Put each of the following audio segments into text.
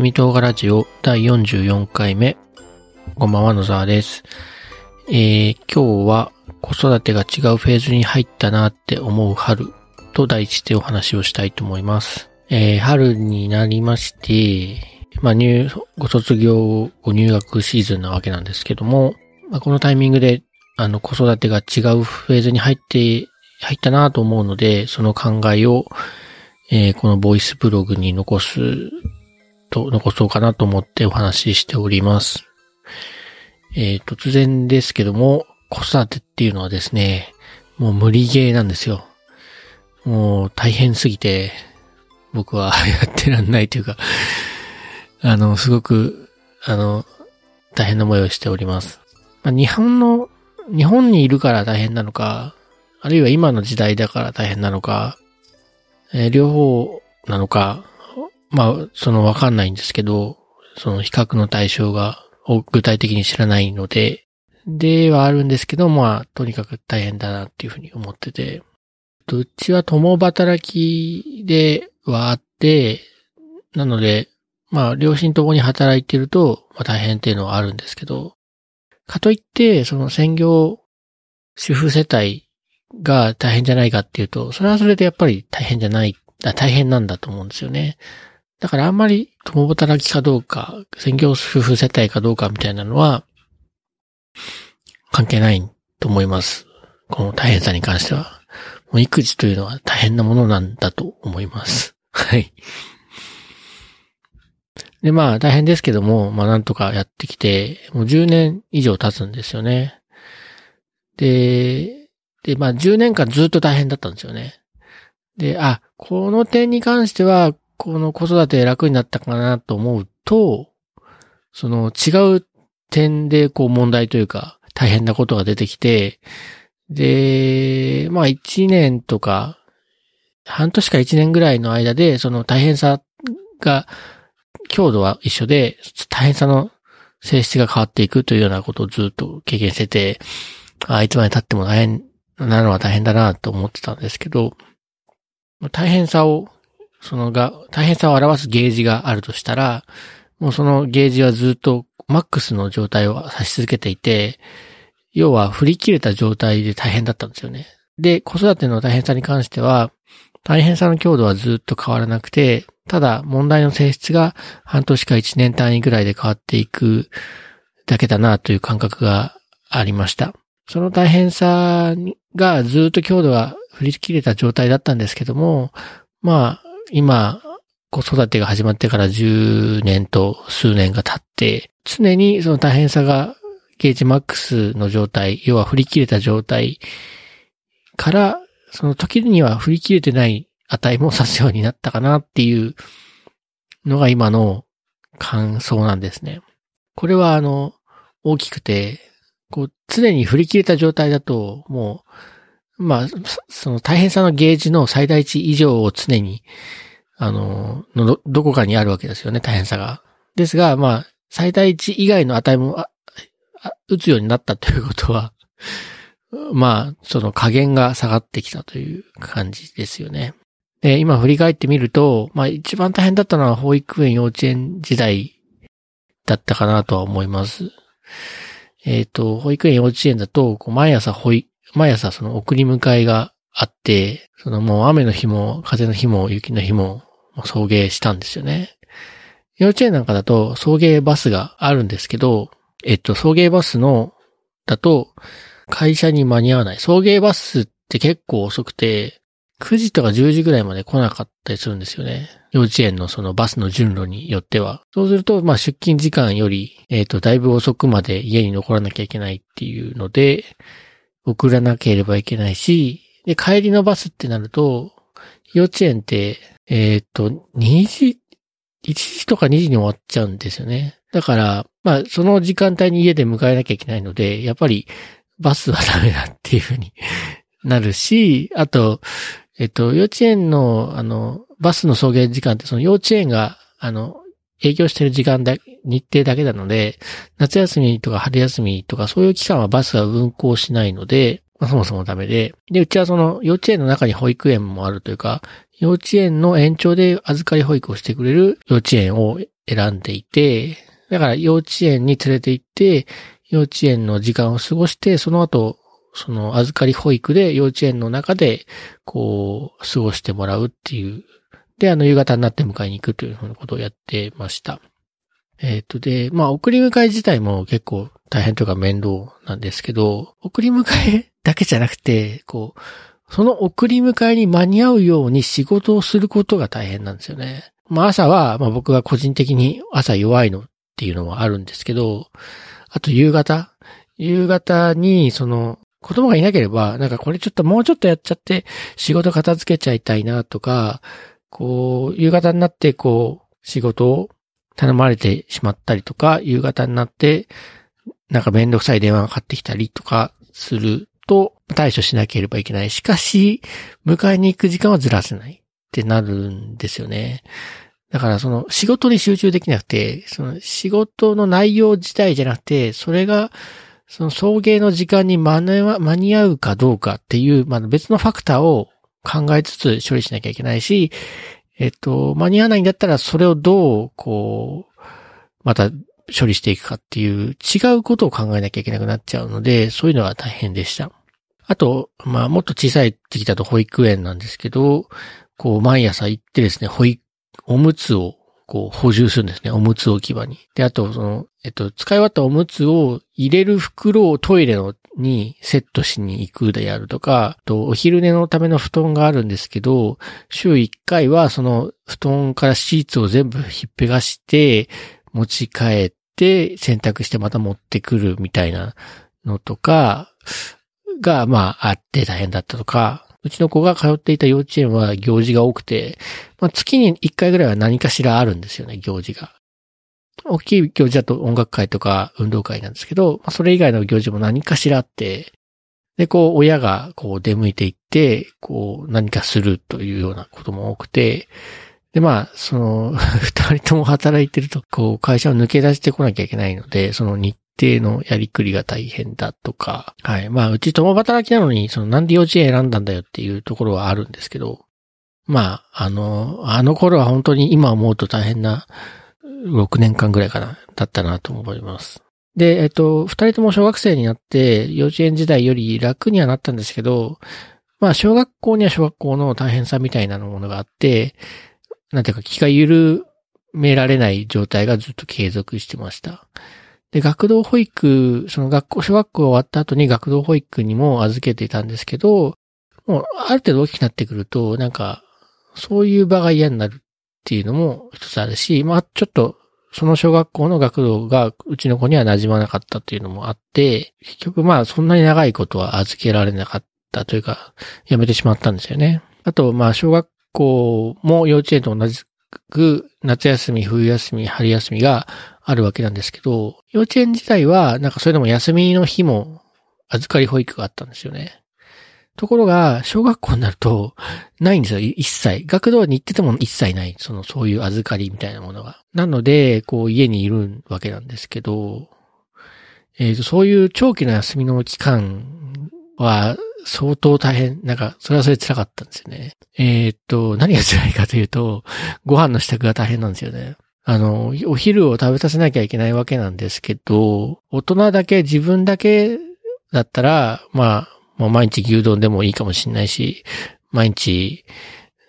み動画ラジオ第44回目。こんばんは、野沢です。えー、今日は子育てが違うフェーズに入ったなって思う春と題してお話をしたいと思います。えー、春になりまして、まあ、入、ご卒業、ご入学シーズンなわけなんですけども、まあ、このタイミングで、あの、子育てが違うフェーズに入って、入ったなと思うので、その考えを、えーこのボイスブログに残すと、残そうかなと思ってお話ししております。えー突然ですけども、子育てっていうのはですね、もう無理ゲーなんですよ。もう大変すぎて、僕は やってらんないというか、あの、すごく、あの、大変な思いをしております。まあ、日本の、日本にいるから大変なのか、あるいは今の時代だから大変なのか、えー両方なのか、まあ、そのわかんないんですけど、その比較の対象が具体的に知らないので、ではあるんですけど、まあ、とにかく大変だなっていうふうに思ってて、うちは共働きではあって、なので、まあ、両親ともに働いてると、まあ大変っていうのはあるんですけど、かといって、その専業主婦世帯が大変じゃないかっていうと、それはそれでやっぱり大変じゃない、大変なんだと思うんですよね。だからあんまり共働きかどうか、専業主婦世帯かどうかみたいなのは、関係ないと思います。この大変さに関しては。もう育児というのは大変なものなんだと思います。はい。で、まあ大変ですけども、まあなんとかやってきて、もう10年以上経つんですよね。で、で、まあ10年間ずっと大変だったんですよね。で、あ、この点に関しては、この子育て楽になったかなと思うと、その違う点でこう問題というか大変なことが出てきて、で、まあ一年とか、半年か一年ぐらいの間で、その大変さが、強度は一緒で、大変さの性質が変わっていくというようなことをずっと経験してて、あいつまで経っても大変なのは大変だなと思ってたんですけど、大変さを、そのが、大変さを表すゲージがあるとしたら、もうそのゲージはずっとマックスの状態を指し続けていて、要は振り切れた状態で大変だったんですよね。で、子育ての大変さに関しては、大変さの強度はずっと変わらなくて、ただ問題の性質が半年か一年単位ぐらいで変わっていくだけだなという感覚がありました。その大変さがずっと強度が振り切れた状態だったんですけども、まあ、今、子育てが始まってから10年と数年が経って、常にその大変さがゲージマックスの状態、要は振り切れた状態から、その時には振り切れてない値も指すようになったかなっていうのが今の感想なんですね。これはあの、大きくて、こう、常に振り切れた状態だと、もう、まあ、その大変さのゲージの最大値以上を常に、あの、のど、どこかにあるわけですよね、大変さが。ですが、まあ、最大値以外の値も、打つようになったということは、まあ、その加減が下がってきたという感じですよね。で、今振り返ってみると、まあ一番大変だったのは保育園幼稚園時代だったかなとは思います。えっ、と、保育園幼稚園だと、こう毎朝保育、毎朝その送り迎えがあって、そのもう雨の日も風の日も雪の日も送迎したんですよね。幼稚園なんかだと送迎バスがあるんですけど、えっと、送迎バスの、だと、会社に間に合わない。送迎バスって結構遅くて、9時とか10時ぐらいまで来なかったりするんですよね。幼稚園のそのバスの順路によっては。そうすると、まあ出勤時間より、えっ、と、だいぶ遅くまで家に残らなきゃいけないっていうので、送らなければいけないし、で、帰りのバスってなると、幼稚園って、えっ、と、2時、1時とか2時に終わっちゃうんですよね。だから、まあ、その時間帯に家で迎えなきゃいけないので、やっぱりバスはダメだっていうふうに なるし、あと、えっと、幼稚園の、あの、バスの送迎時間って、その幼稚園が、あの、営業してる時間だ、日程だけなので、夏休みとか春休みとかそういう期間はバスは運行しないので、まあそもそもダメで、で、うちはその幼稚園の中に保育園もあるというか、幼稚園の延長で預かり保育をしてくれる幼稚園を選んでいて、だから幼稚園に連れて行って、幼稚園の時間を過ごして、その後、その預かり保育で幼稚園の中で、こう、過ごしてもらうっていう。で、あの、夕方になって迎えに行くというふうなことをやってました。えっ、ー、と、で、まあ、送り迎え自体も結構大変というか面倒なんですけど、送り迎えだけじゃなくて、こう、その送り迎えに間に合うように仕事をすることが大変なんですよね。まあ朝は、まあ僕が個人的に朝弱いのっていうのはあるんですけど、あと夕方夕方に、その、子供がいなければ、なんかこれちょっともうちょっとやっちゃって仕事片付けちゃいたいなとか、こう、夕方になってこう、仕事を頼まれてしまったりとか、夕方になって、なんかめんどくさい電話がかかってきたりとかすると対処しなければいけない。しかし、迎えに行く時間はずらせないってなるんですよね。だからその仕事に集中できなくて、その仕事の内容自体じゃなくて、それがその送迎の時間に間に合うかどうかっていう、まあ、別のファクターを考えつつ処理しなきゃいけないし、えっと、間に合わないんだったらそれをどう、こう、また処理していくかっていう違うことを考えなきゃいけなくなっちゃうので、そういうのは大変でした。あと、まあ、もっと小さい時だと保育園なんですけど、こう、毎朝行ってですね、保育、おむつをこう補充するんですね。おむつ置き場に。で、あと、その、えっと、使い終わったおむつを入れる袋をトイレのにセットしに行くであるとか、と、お昼寝のための布団があるんですけど、週1回はその布団からシーツを全部ひっぺがして、持ち帰って洗濯してまた持ってくるみたいなのとか、が、まあ、あって大変だったとか、うちの子が通っていた幼稚園は行事が多くて、まあ、月に1回ぐらいは何かしらあるんですよね、行事が。大きい行事だと音楽会とか運動会なんですけど、まあ、それ以外の行事も何かしらあって、で、こう、親がこう出向いていって、こう、何かするというようなことも多くて、で、まあ、その、二人とも働いてると、こう、会社を抜け出してこなきゃいけないので、その日程のやりくりが大変だとか、はい。まあ、うち共働きなのに、そのなんで幼稚園選んだんだよっていうところはあるんですけど、まあ、あの、あの頃は本当に今思うと大変な6年間ぐらいかな、だったなと思います。で、えっと、二人とも小学生になって、幼稚園時代より楽にはなったんですけど、まあ、小学校には小学校の大変さみたいなものがあって、なんていうか気が緩められない状態がずっと継続してました。で、学童保育、その学校、小学校終わった後に学童保育にも預けていたんですけど、もうある程度大きくなってくると、なんか、そういう場が嫌になるっていうのも一つあるし、まあちょっと、その小学校の学童がうちの子には馴染まなかったっていうのもあって、結局まあそんなに長いことは預けられなかったというか、やめてしまったんですよね。あと、まあ小学校も幼稚園と同じく夏休み、冬休み、春休みがあるわけなんですけど、幼稚園時代はなんかそれでも休みの日も預かり保育があったんですよね。ところが、小学校になると、ないんですよ、一切。学童に行ってても一切ない。その、そういう預かりみたいなものが。なので、こう、家にいるわけなんですけど、えっ、ー、と、そういう長期の休みの期間は、相当大変、なんか、それはそれ辛かったんですよね。えっ、ー、と、何が辛いかというと、ご飯の支度が大変なんですよね。あの、お昼を食べさせなきゃいけないわけなんですけど、大人だけ、自分だけだったら、まあ、もう毎日牛丼でもいいかもしんないし、毎日、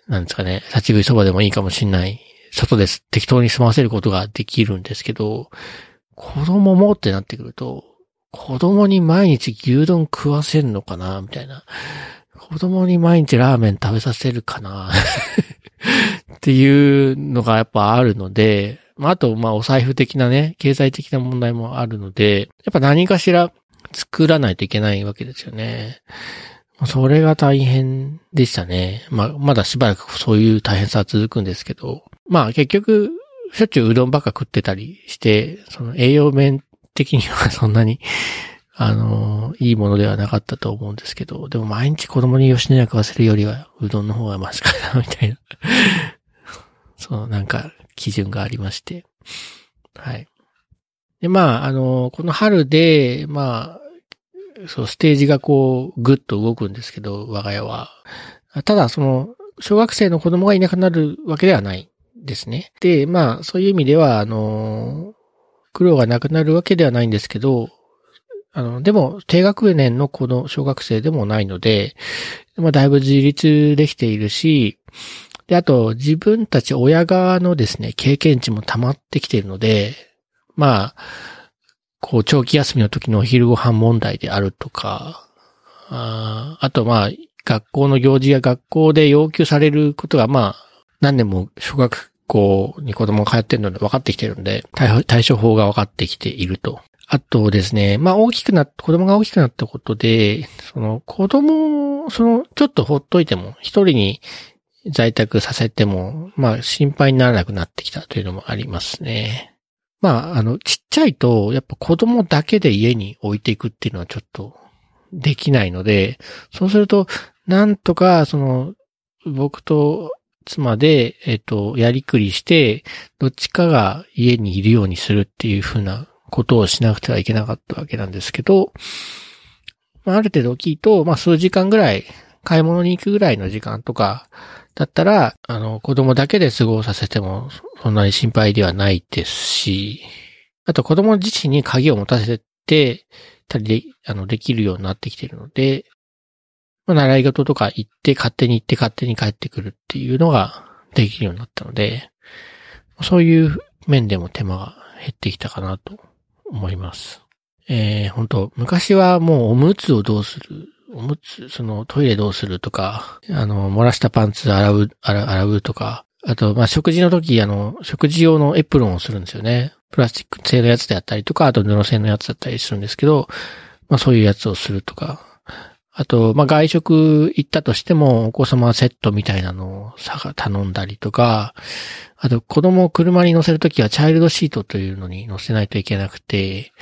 なんですかね、立ち食いそばでもいいかもしんない。外です適当に済ませることができるんですけど、子供もってなってくると、子供に毎日牛丼食わせんのかなみたいな。子供に毎日ラーメン食べさせるかな っていうのがやっぱあるので、あと、まあ、お財布的なね、経済的な問題もあるので、やっぱ何かしら作らないといけないわけですよね。それが大変でしたね。まあ、まだしばらくそういう大変さは続くんですけど、まあ結局、しょっちゅううどんばっか食ってたりして、その栄養面的には そんなに、あの、いいものではなかったと思うんですけど、でも毎日子供に吉野家食わせるよりは、うどんの方がマシかな、みたいな。そう、なんか、基準がありまして。はい。で、まあ、あの、この春で、まあ、そう、ステージがこう、ぐっと動くんですけど、我が家は。ただ、その、小学生の子供がいなくなるわけではないですね。で、まあ、そういう意味では、あの、苦労がなくなるわけではないんですけど、あの、でも、低学年の子の小学生でもないので、まあ、だいぶ自立できているし、で、あと、自分たち親側のですね、経験値も溜まってきているので、まあ、こう、長期休みの時のお昼ご飯問題であるとか、ああと、まあ、学校の行事や学校で要求されることが、まあ、何年も小学校に子供が通ってるので分かってきてるんで、対処法が分かってきていると。あとですね、まあ大きくな、子供が大きくなったことで、その子供を、その、ちょっとほっといても、一人に在宅させても、まあ心配にならなくなってきたというのもありますね。まあ、あの、ちっちゃいと、やっぱ子供だけで家に置いていくっていうのはちょっとできないので、そうすると、なんとか、その、僕と妻で、えっ、と、やりくりして、どっちかが家にいるようにするっていうふうなことをしなくてはいけなかったわけなんですけど、まあ、ある程度大きいと、まあ、数時間ぐらい、買い物に行くぐらいの時間とか、だったら、あの、子供だけで過ごさせても、そんなに心配ではないですし、あと子供自身に鍵を持たせて、たりで、あの、できるようになってきているので、まあ、習い事とか行って、勝手に行って勝手に帰ってくるっていうのができるようになったので、そういう面でも手間が減ってきたかなと思います。えー、本当昔はもうおむつをどうするおむつ、そのトイレどうするとか、あの、漏らしたパンツ洗う、洗うとか、あと、まあ、食事の時、あの、食事用のエプロンをするんですよね。プラスチック製のやつであったりとか、あと布製のやつだったりするんですけど、まあ、そういうやつをするとか、あと、まあ、外食行ったとしても、お子様セットみたいなのを頼んだりとか、あと、子供を車に乗せるときは、チャイルドシートというのに乗せないといけなくて、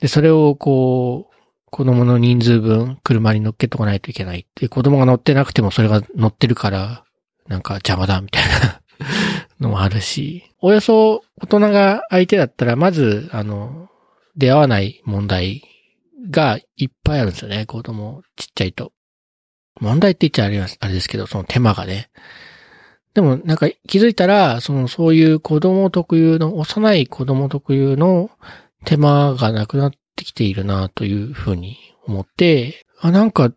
で、それをこう、子供の人数分車に乗っけとかないといけない。で、子供が乗ってなくてもそれが乗ってるから、なんか邪魔だみたいな のもあるし、およそ大人が相手だったら、まず、あの、出会わない問題がいっぱいあるんですよね、子供ちっちゃいと。問題って言っちゃあれあれですけど、その手間がね。でもなんか気づいたら、そのそういう子供特有の、幼い子供特有の手間がなくなっってきているなというふうに思って、あ、なんか、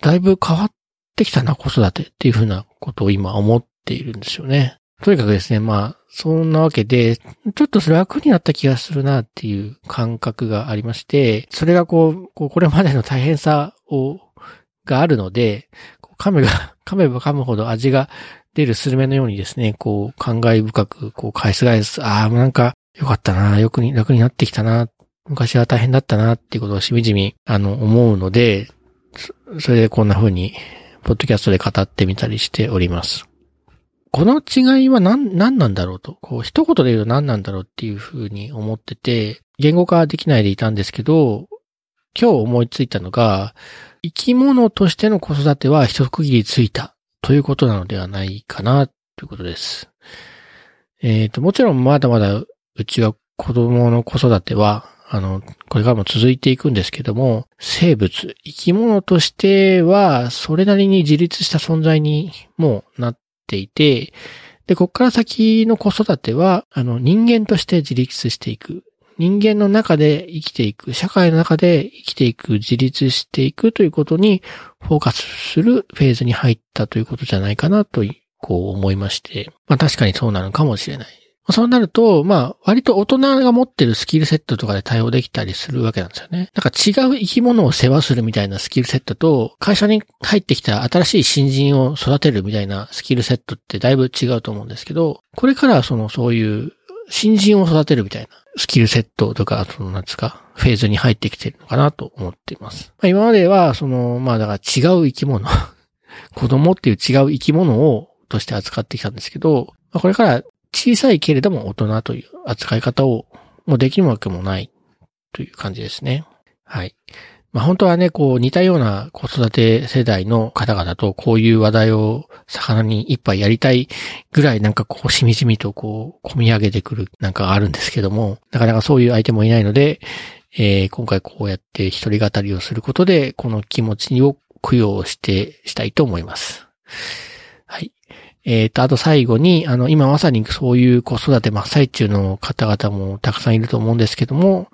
だいぶ変わってきたな、子育てっていうふうなことを今思っているんですよね。とにかくですね、まあ、そんなわけで、ちょっと楽になった気がするなっていう感覚がありまして、それがこう、こうこれまでの大変さを、があるので、噛めば、噛めば噛むほど味が出るスルメのようにですね、こう、感慨深く、こう、返す返す、ああ、なんか、よかったな、よくに、楽になってきたな、昔は大変だったなっていうことをしみじみ、あの、思うので、それでこんな風に、ポッドキャストで語ってみたりしております。この違いは何、何なんだろうと、こう、一言で言うと何なんだろうっていう風に思ってて、言語化できないでいたんですけど、今日思いついたのが、生き物としての子育ては一区切りついたということなのではないかなということです。えっ、ー、と、もちろんまだまだうちは子供の子育てはあの、これからも続いていくんですけども、生物、生き物としては、それなりに自立した存在にもなっていて、で、こっから先の子育ては、あの、人間として自立していく。人間の中で生きていく、社会の中で生きていく、自立していくということにフォーカスするフェーズに入ったということじゃないかなと、こう思いまして。まあ確かにそうなのかもしれない。そうなると、まあ、割と大人が持ってるスキルセットとかで対応できたりするわけなんですよね。なんか違う生き物を世話するみたいなスキルセットと、会社に入ってきた新しい新人を育てるみたいなスキルセットってだいぶ違うと思うんですけど、これからその、そういう新人を育てるみたいなスキルセットとか、その、なんですか、フェーズに入ってきてるのかなと思っています。まあ、今までは、その、まあ、だから違う生き物 子供っていう違う生き物を、として扱ってきたんですけど、まあ、これから小さいけれども大人という扱い方をもうできるわけもないという感じですね。はい。まあ本当はね、こう似たような子育て世代の方々とこういう話題を魚に一杯やりたいぐらいなんかこうしみじみとこう込み上げてくるなんかがあるんですけども、なかなかそういう相手もいないので、えー、今回こうやって一人語りをすることで、この気持ちを供養してしたいと思います。はい。えっ、と、あと最後に、あの、今まさにそういう子育て真っ最中の方々もたくさんいると思うんですけども、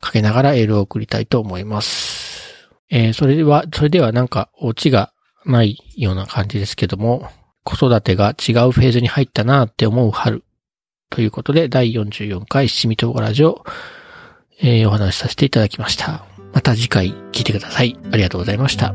かけながらエールを送りたいと思います。えー、それでは、それではなんか、オチがないような感じですけども、子育てが違うフェーズに入ったなって思う春。ということで、第44回七味唐辛子を、えー、お話しさせていただきました。また次回聞いてください。ありがとうございました。